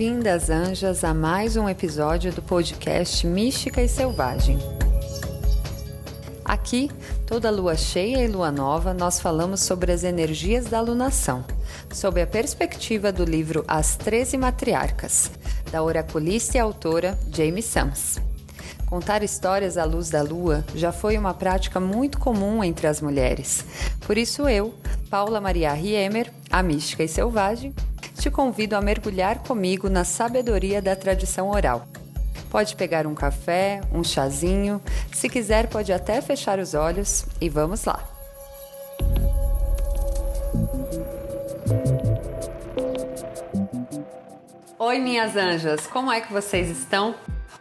Bem-vindas, anjas, a mais um episódio do podcast Mística e Selvagem. Aqui, toda lua cheia e lua nova, nós falamos sobre as energias da alunação, sob a perspectiva do livro As Treze Matriarcas, da oraculista e autora Jamie Sams. Contar histórias à luz da lua já foi uma prática muito comum entre as mulheres. Por isso eu, Paula Maria Riemer, a mística e selvagem, te convido a mergulhar comigo na sabedoria da tradição oral. Pode pegar um café, um chazinho, se quiser, pode até fechar os olhos e vamos lá! Oi, minhas anjas, como é que vocês estão?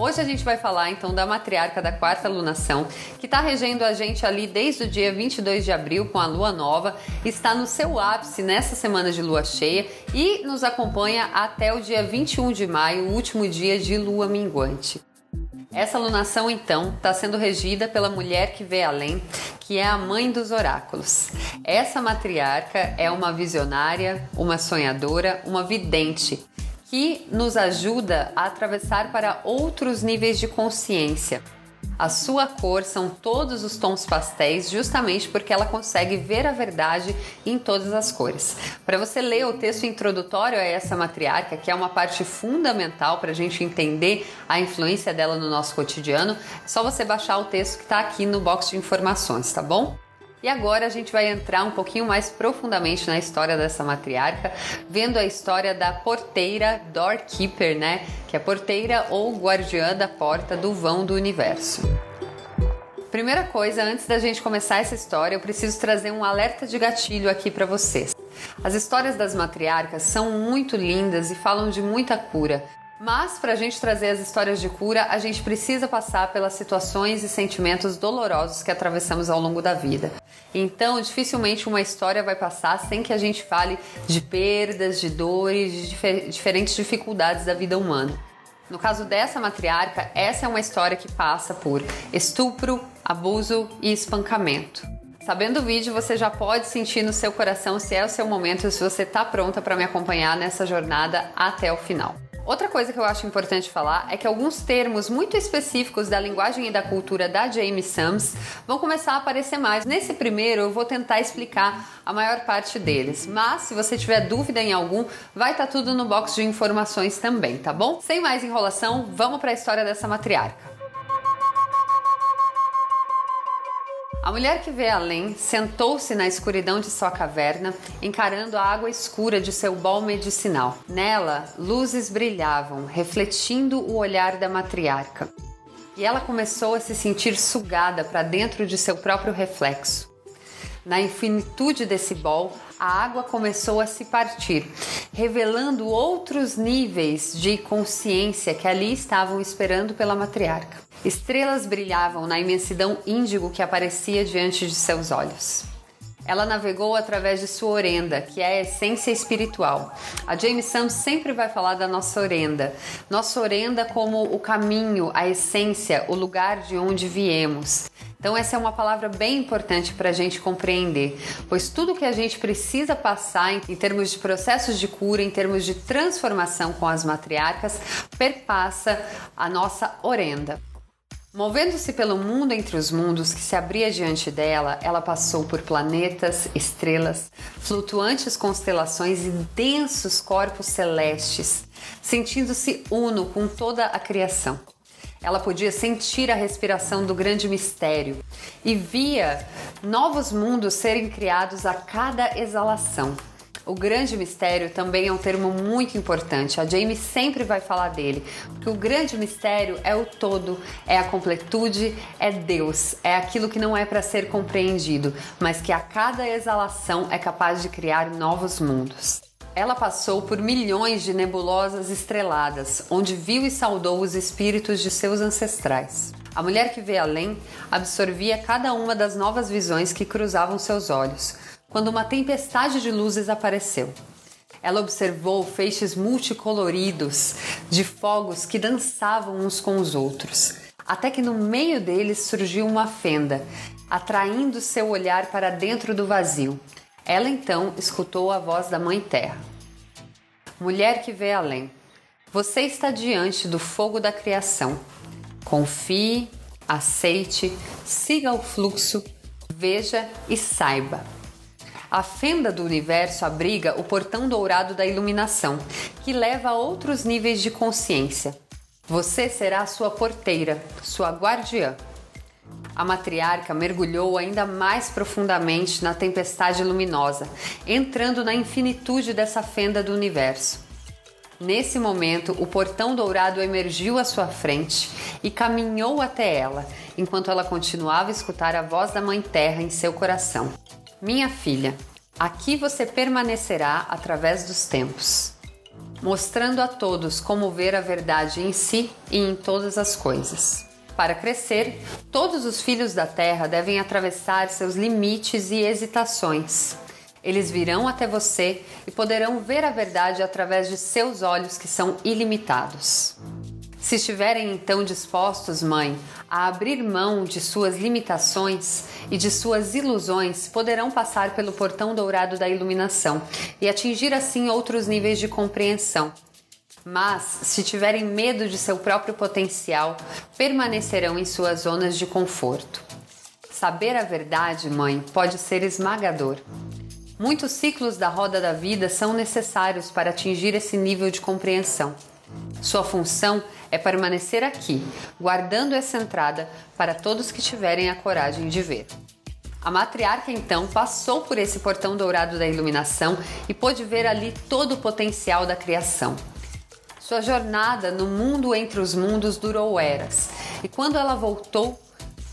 Hoje a gente vai falar então da matriarca da quarta lunação, que está regendo a gente ali desde o dia 22 de abril com a lua nova, está no seu ápice nessa semana de lua cheia e nos acompanha até o dia 21 de maio, o último dia de lua minguante. Essa lunação, então, está sendo regida pela mulher que vê além, que é a mãe dos oráculos. Essa matriarca é uma visionária, uma sonhadora, uma vidente que nos ajuda a atravessar para outros níveis de consciência. A sua cor são todos os tons pastéis, justamente porque ela consegue ver a verdade em todas as cores. Para você ler o texto introdutório a essa matriarca, que é uma parte fundamental para a gente entender a influência dela no nosso cotidiano, é só você baixar o texto que está aqui no box de informações, tá bom? E agora a gente vai entrar um pouquinho mais profundamente na história dessa matriarca, vendo a história da porteira doorkeeper, né? Que é porteira ou guardiã da porta do vão do universo. Primeira coisa, antes da gente começar essa história, eu preciso trazer um alerta de gatilho aqui para vocês. As histórias das matriarcas são muito lindas e falam de muita cura, mas para a gente trazer as histórias de cura, a gente precisa passar pelas situações e sentimentos dolorosos que atravessamos ao longo da vida. Então, dificilmente uma história vai passar sem que a gente fale de perdas, de dores, de difer diferentes dificuldades da vida humana. No caso dessa matriarca, essa é uma história que passa por estupro, abuso e espancamento. Sabendo o vídeo, você já pode sentir no seu coração se é o seu momento, se você está pronta para me acompanhar nessa jornada até o final. Outra coisa que eu acho importante falar é que alguns termos muito específicos da linguagem e da cultura da Jamie Sams vão começar a aparecer mais. Nesse primeiro eu vou tentar explicar a maior parte deles, mas se você tiver dúvida em algum, vai estar tá tudo no box de informações também, tá bom? Sem mais enrolação, vamos para a história dessa matriarca. A mulher que vê além sentou-se na escuridão de sua caverna, encarando a água escura de seu bol medicinal. Nela, luzes brilhavam, refletindo o olhar da matriarca. E ela começou a se sentir sugada para dentro de seu próprio reflexo. Na infinitude desse bol, a água começou a se partir, revelando outros níveis de consciência que ali estavam esperando pela matriarca. Estrelas brilhavam na imensidão índigo que aparecia diante de seus olhos. Ela navegou através de sua orenda, que é a essência espiritual. A James Sam sempre vai falar da nossa orenda. Nossa orenda como o caminho, a essência, o lugar de onde viemos. Então, essa é uma palavra bem importante para a gente compreender, pois tudo que a gente precisa passar em, termos de processos de cura, em termos de transformação com as matriarcas, perpassa a nossa orenda. Movendo-se pelo mundo entre os mundos que se abria diante dela, ela passou por planetas, estrelas, flutuantes constelações e densos corpos celestes, sentindo-se uno com toda a criação. Ela podia sentir a respiração do grande mistério e via novos mundos serem criados a cada exalação. O grande mistério também é um termo muito importante. A Jamie sempre vai falar dele, porque o grande mistério é o todo, é a completude, é Deus, é aquilo que não é para ser compreendido, mas que a cada exalação é capaz de criar novos mundos. Ela passou por milhões de nebulosas estreladas, onde viu e saudou os espíritos de seus ancestrais. A mulher que vê além absorvia cada uma das novas visões que cruzavam seus olhos quando uma tempestade de luzes apareceu. Ela observou feixes multicoloridos de fogos que dançavam uns com os outros, até que no meio deles surgiu uma fenda, atraindo seu olhar para dentro do vazio. Ela então escutou a voz da Mãe Terra. Mulher que vê além, Você está diante do fogo da criação. Confie, aceite, siga o fluxo, veja e saiba. A fenda do universo abriga o portão dourado da iluminação, que leva a outros níveis de consciência. Você será sua porteira, sua guardiã. A matriarca mergulhou ainda mais profundamente na tempestade luminosa, entrando na infinitude dessa fenda do universo. Nesse momento, o portão dourado emergiu à sua frente e caminhou até ela, enquanto ela continuava a escutar a voz da Mãe Terra em seu coração. Minha filha, aqui você permanecerá através dos tempos, mostrando a todos como ver a verdade em si e em todas as coisas. Para crescer, todos os filhos da terra devem atravessar seus limites e hesitações eles virão até você e poderão ver a verdade através de seus olhos que são ilimitados. Se estiverem então dispostos, mãe, a abrir mão de suas limitações e de suas ilusões, poderão passar pelo portão dourado da iluminação e atingir assim outros níveis de compreensão. Mas, se tiverem medo de seu próprio potencial, permanecerão em suas zonas de conforto. Saber a verdade, mãe, pode ser esmagador. Muitos ciclos da roda da vida são necessários para atingir esse nível de compreensão. Sua função é permanecer aqui, guardando essa entrada para todos que tiverem a coragem de ver. A matriarca então passou por esse portão dourado da iluminação e pôde ver ali todo o potencial da criação. Sua jornada no mundo entre os mundos durou eras, e quando ela voltou,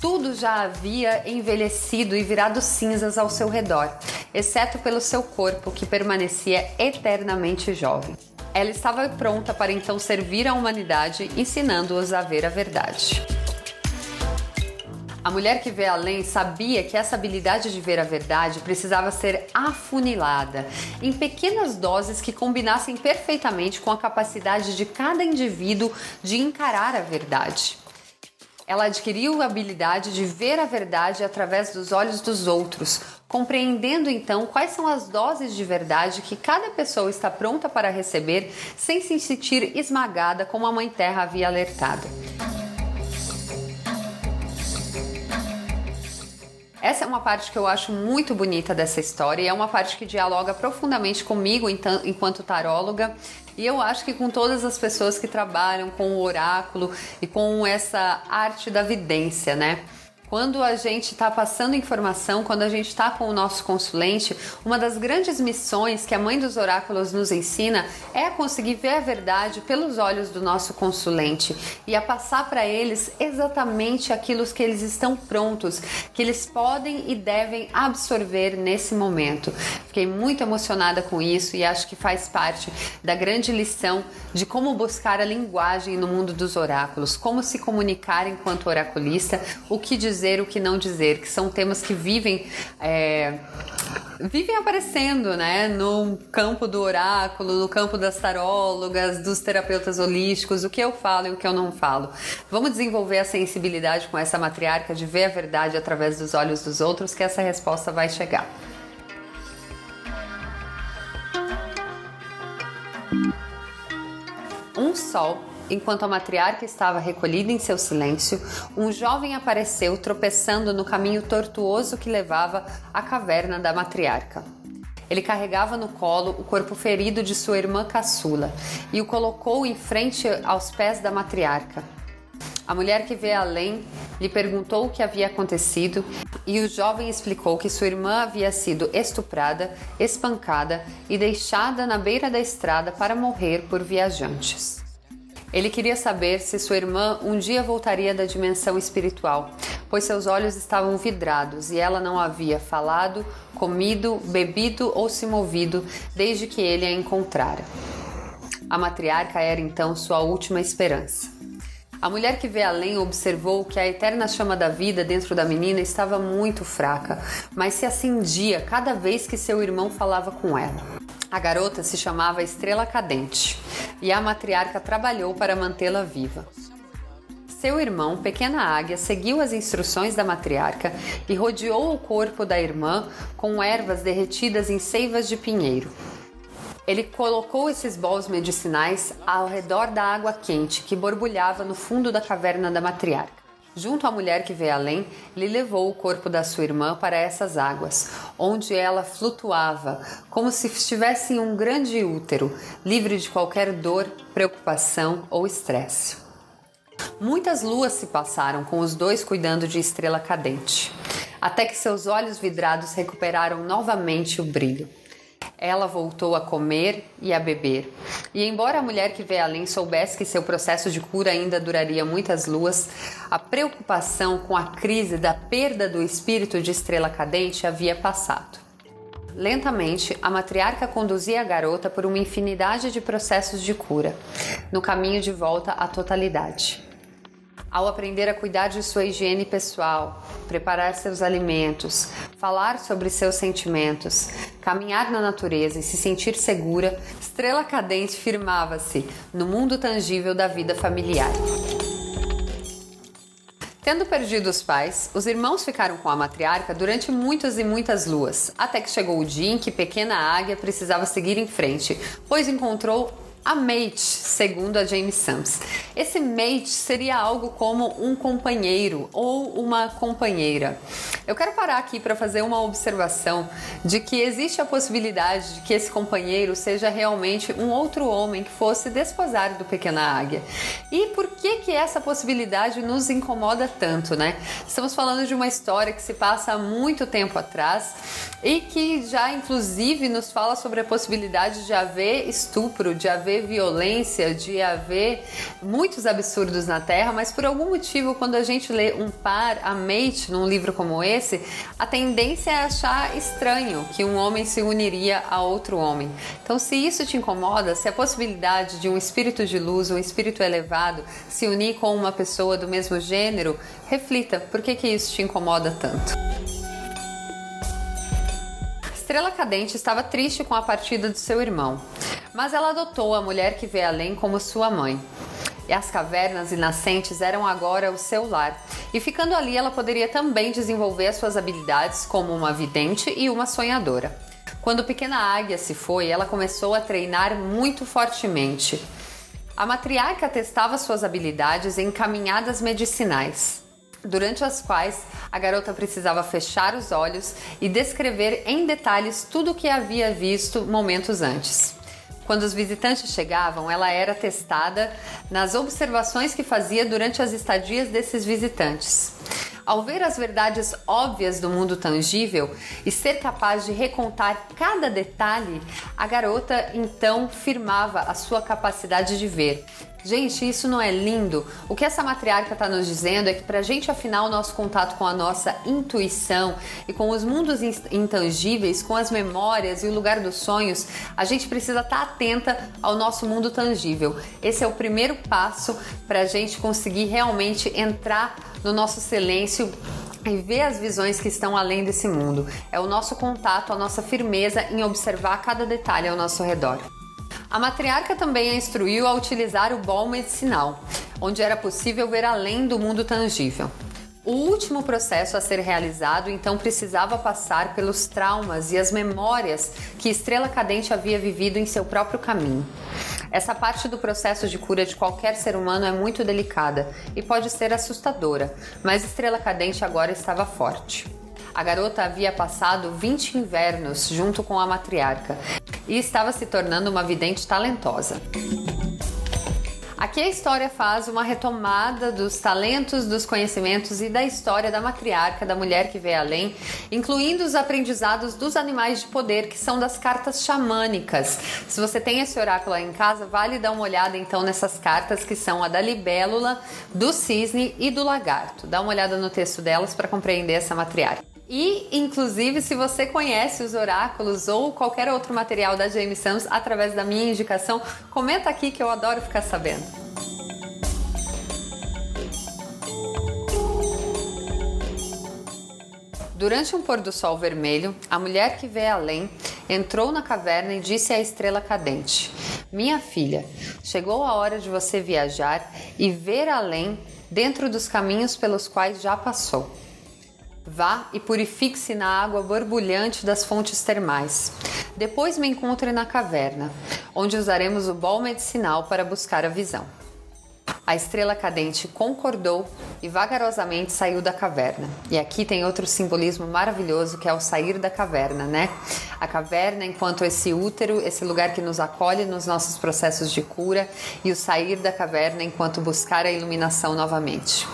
tudo já havia envelhecido e virado cinzas ao seu redor, exceto pelo seu corpo, que permanecia eternamente jovem. Ela estava pronta para então servir a humanidade, ensinando-os a ver a verdade. A mulher que vê além sabia que essa habilidade de ver a verdade precisava ser afunilada em pequenas doses que combinassem perfeitamente com a capacidade de cada indivíduo de encarar a verdade. Ela adquiriu a habilidade de ver a verdade através dos olhos dos outros, compreendendo então quais são as doses de verdade que cada pessoa está pronta para receber sem se sentir esmagada como a Mãe Terra havia alertado. Essa é uma parte que eu acho muito bonita dessa história e é uma parte que dialoga profundamente comigo enquanto taróloga e eu acho que com todas as pessoas que trabalham com o oráculo e com essa arte da vidência, né? Quando a gente está passando informação, quando a gente está com o nosso consulente, uma das grandes missões que a mãe dos oráculos nos ensina é a conseguir ver a verdade pelos olhos do nosso consulente e a passar para eles exatamente aquilo que eles estão prontos, que eles podem e devem absorver nesse momento. Fiquei muito emocionada com isso e acho que faz parte da grande lição de como buscar a linguagem no mundo dos oráculos, como se comunicar enquanto oraculista, o que dizer dizer, o que não dizer, que são temas que vivem. É, vivem aparecendo, né, no campo do oráculo, no campo das tarólogas, dos terapeutas holísticos, o que eu falo e o que eu não falo. Vamos desenvolver a sensibilidade com essa matriarca de ver a verdade através dos olhos dos outros, que essa resposta vai chegar. Um sol Enquanto a matriarca estava recolhida em seu silêncio, um jovem apareceu tropeçando no caminho tortuoso que levava à caverna da matriarca. Ele carregava no colo o corpo ferido de sua irmã caçula e o colocou em frente aos pés da matriarca. A mulher que vê além lhe perguntou o que havia acontecido e o jovem explicou que sua irmã havia sido estuprada, espancada e deixada na beira da estrada para morrer por viajantes. Ele queria saber se sua irmã um dia voltaria da dimensão espiritual, pois seus olhos estavam vidrados e ela não havia falado, comido, bebido ou se movido desde que ele a encontrara. A matriarca era então sua última esperança. A mulher que vê além observou que a eterna chama da vida dentro da menina estava muito fraca, mas se acendia cada vez que seu irmão falava com ela. A garota se chamava Estrela Cadente e a matriarca trabalhou para mantê-la viva. Seu irmão, Pequena Águia, seguiu as instruções da matriarca e rodeou o corpo da irmã com ervas derretidas em seivas de pinheiro. Ele colocou esses bols medicinais ao redor da água quente que borbulhava no fundo da caverna da matriarca. Junto à mulher que vê além, lhe levou o corpo da sua irmã para essas águas, onde ela flutuava, como se estivesse em um grande útero, livre de qualquer dor, preocupação ou estresse. Muitas luas se passaram com os dois cuidando de estrela cadente, até que seus olhos vidrados recuperaram novamente o brilho. Ela voltou a comer e a beber. E embora a mulher que vê além soubesse que seu processo de cura ainda duraria muitas luas, a preocupação com a crise da perda do espírito de estrela cadente havia passado. Lentamente, a matriarca conduzia a garota por uma infinidade de processos de cura, no caminho de volta à totalidade ao aprender a cuidar de sua higiene pessoal, preparar seus alimentos, falar sobre seus sentimentos, caminhar na natureza e se sentir segura, Estrela Cadente firmava-se no mundo tangível da vida familiar. Tendo perdido os pais, os irmãos ficaram com a matriarca durante muitas e muitas luas, até que chegou o dia em que pequena águia precisava seguir em frente, pois encontrou a mate, segundo a James Sams. Esse mate seria algo como um companheiro ou uma companheira. Eu quero parar aqui para fazer uma observação de que existe a possibilidade de que esse companheiro seja realmente um outro homem que fosse desposar do pequena águia. E por que que essa possibilidade nos incomoda tanto, né? Estamos falando de uma história que se passa há muito tempo atrás e que já inclusive nos fala sobre a possibilidade de haver estupro, de haver haver violência, de haver muitos absurdos na Terra, mas por algum motivo, quando a gente lê um par, a mate, num livro como esse, a tendência é achar estranho que um homem se uniria a outro homem. Então, se isso te incomoda, se a possibilidade de um espírito de luz, um espírito elevado, se unir com uma pessoa do mesmo gênero, reflita por que, que isso te incomoda tanto. Estrela Cadente estava triste com a partida do seu irmão mas ela adotou a mulher que vê além como sua mãe. E as cavernas e nascentes eram agora o seu lar. E ficando ali, ela poderia também desenvolver as suas habilidades como uma vidente e uma sonhadora. Quando pequena águia se foi, ela começou a treinar muito fortemente. A matriarca testava suas habilidades em caminhadas medicinais, durante as quais a garota precisava fechar os olhos e descrever em detalhes tudo o que havia visto momentos antes. Quando os visitantes chegavam, ela era testada nas observações que fazia durante as estadias desses visitantes. Ao ver as verdades óbvias do mundo tangível e ser capaz de recontar cada detalhe, a garota então firmava a sua capacidade de ver, Gente, isso não é lindo? O que essa matriarca está nos dizendo é que para a gente afinar o nosso contato com a nossa intuição e com os mundos intangíveis, com as memórias e o lugar dos sonhos, a gente precisa estar tá atenta ao nosso mundo tangível. Esse é o primeiro passo para a gente conseguir realmente entrar no nosso silêncio e ver as visões que estão além desse mundo. É o nosso contato, a nossa firmeza em observar cada detalhe ao nosso redor. A matriarca também a instruiu a utilizar o bol medicinal, onde era possível ver além do mundo tangível. O último processo a ser realizado então precisava passar pelos traumas e as memórias que Estrela Cadente havia vivido em seu próprio caminho. Essa parte do processo de cura de qualquer ser humano é muito delicada e pode ser assustadora, mas Estrela Cadente agora estava forte. A garota havia passado 20 invernos junto com a matriarca e estava se tornando uma vidente talentosa. Aqui a história faz uma retomada dos talentos, dos conhecimentos e da história da matriarca, da mulher que vê além, incluindo os aprendizados dos animais de poder, que são das cartas xamânicas. Se você tem esse oráculo aí em casa, vale dar uma olhada então nessas cartas que são a da libélula, do cisne e do lagarto. Dá uma olhada no texto delas para compreender essa matriarca. E, inclusive, se você conhece os oráculos ou qualquer outro material da James Sams através da minha indicação, comenta aqui que eu adoro ficar sabendo. Durante um pôr do sol vermelho, a mulher que vê além entrou na caverna e disse à estrela cadente: Minha filha, chegou a hora de você viajar e ver além dentro dos caminhos pelos quais já passou. Vá e purifique-se na água borbulhante das fontes termais. Depois me encontre na caverna, onde usaremos o bol medicinal para buscar a visão. A estrela cadente concordou e vagarosamente saiu da caverna. E aqui tem outro simbolismo maravilhoso que é o sair da caverna, né? A caverna enquanto esse útero, esse lugar que nos acolhe nos nossos processos de cura, e o sair da caverna enquanto buscar a iluminação novamente.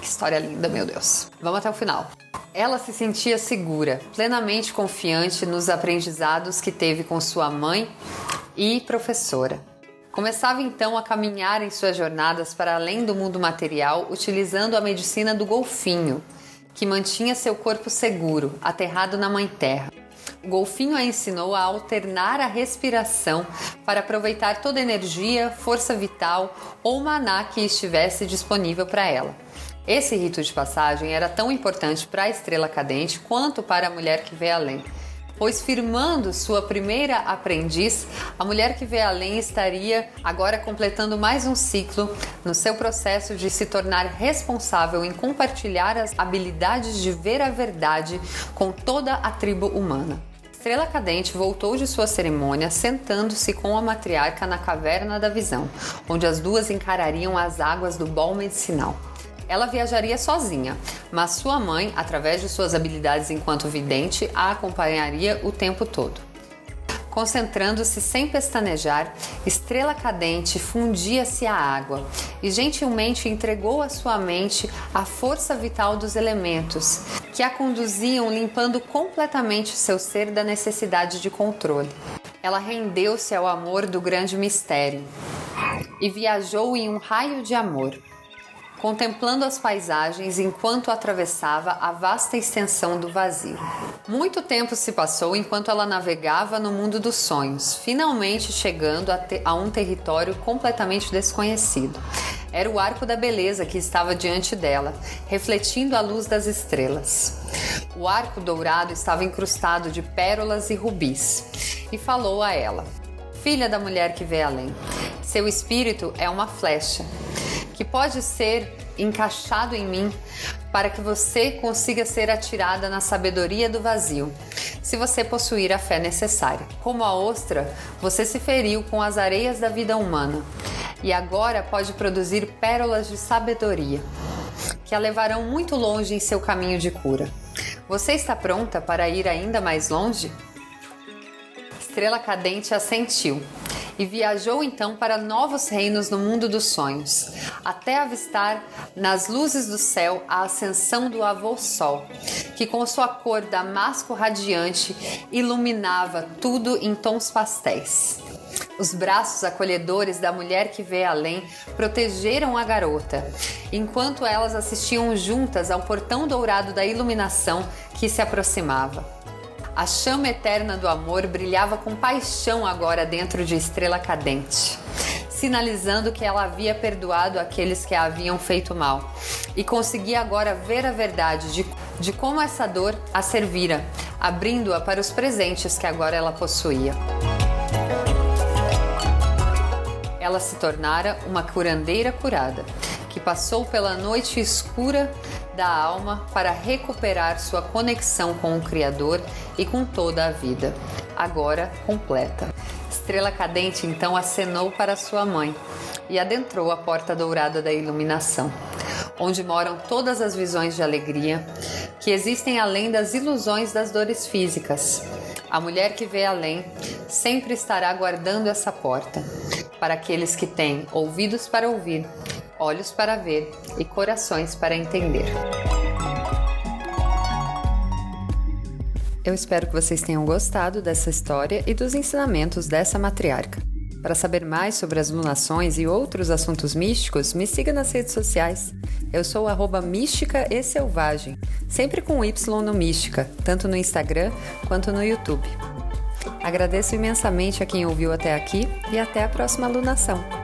Que história linda, meu Deus. Vamos até o final. Ela se sentia segura, plenamente confiante nos aprendizados que teve com sua mãe e professora. Começava então a caminhar em suas jornadas para além do mundo material, utilizando a medicina do golfinho, que mantinha seu corpo seguro, aterrado na Mãe Terra. O golfinho a ensinou a alternar a respiração para aproveitar toda a energia, força vital ou maná que estivesse disponível para ela. Esse rito de passagem era tão importante para a estrela cadente quanto para a mulher que vê além pois firmando sua primeira aprendiz, a mulher que vê além estaria agora completando mais um ciclo no seu processo de se tornar responsável em compartilhar as habilidades de ver a verdade com toda a tribo humana. Estrela Cadente voltou de sua cerimônia sentando-se com a matriarca na caverna da visão, onde as duas encarariam as águas do bol medicinal. Ela viajaria sozinha, mas sua mãe, através de suas habilidades enquanto vidente, a acompanharia o tempo todo. Concentrando-se sem pestanejar, Estrela Cadente fundia-se à água e gentilmente entregou à sua mente a força vital dos elementos, que a conduziam limpando completamente seu ser da necessidade de controle. Ela rendeu-se ao amor do grande mistério e viajou em um raio de amor contemplando as paisagens enquanto atravessava a vasta extensão do vazio. Muito tempo se passou enquanto ela navegava no mundo dos sonhos, finalmente chegando a, a um território completamente desconhecido. Era o arco da beleza que estava diante dela, refletindo a luz das estrelas. O arco dourado estava incrustado de pérolas e rubis, e falou a ela: Filha da mulher que vê além, seu espírito é uma flecha que pode ser encaixado em mim para que você consiga ser atirada na sabedoria do vazio, se você possuir a fé necessária. Como a ostra, você se feriu com as areias da vida humana e agora pode produzir pérolas de sabedoria que a levarão muito longe em seu caminho de cura. Você está pronta para ir ainda mais longe? Estrela Cadente assentiu e viajou então para novos reinos no mundo dos sonhos, até avistar nas luzes do céu a ascensão do avô Sol, que com sua cor damasco radiante iluminava tudo em tons pastéis. Os braços acolhedores da mulher que vê além protegeram a garota, enquanto elas assistiam juntas ao portão dourado da iluminação que se aproximava. A chama eterna do amor brilhava com paixão agora dentro de Estrela Cadente, sinalizando que ela havia perdoado aqueles que a haviam feito mal e conseguia agora ver a verdade de, de como essa dor a servira, abrindo-a para os presentes que agora ela possuía. Ela se tornara uma curandeira curada, que passou pela noite escura da alma para recuperar sua conexão com o Criador e com toda a vida, agora completa. Estrela Cadente então acenou para sua mãe e adentrou a porta dourada da iluminação, onde moram todas as visões de alegria que existem além das ilusões das dores físicas. A mulher que vê além sempre estará guardando essa porta para aqueles que têm ouvidos para ouvir olhos para ver e corações para entender. Eu espero que vocês tenham gostado dessa história e dos ensinamentos dessa matriarca. Para saber mais sobre as lunações e outros assuntos místicos, me siga nas redes sociais. Eu sou mística e selvagem, sempre com Y no mística, tanto no Instagram quanto no YouTube. Agradeço imensamente a quem ouviu até aqui e até a próxima lunação.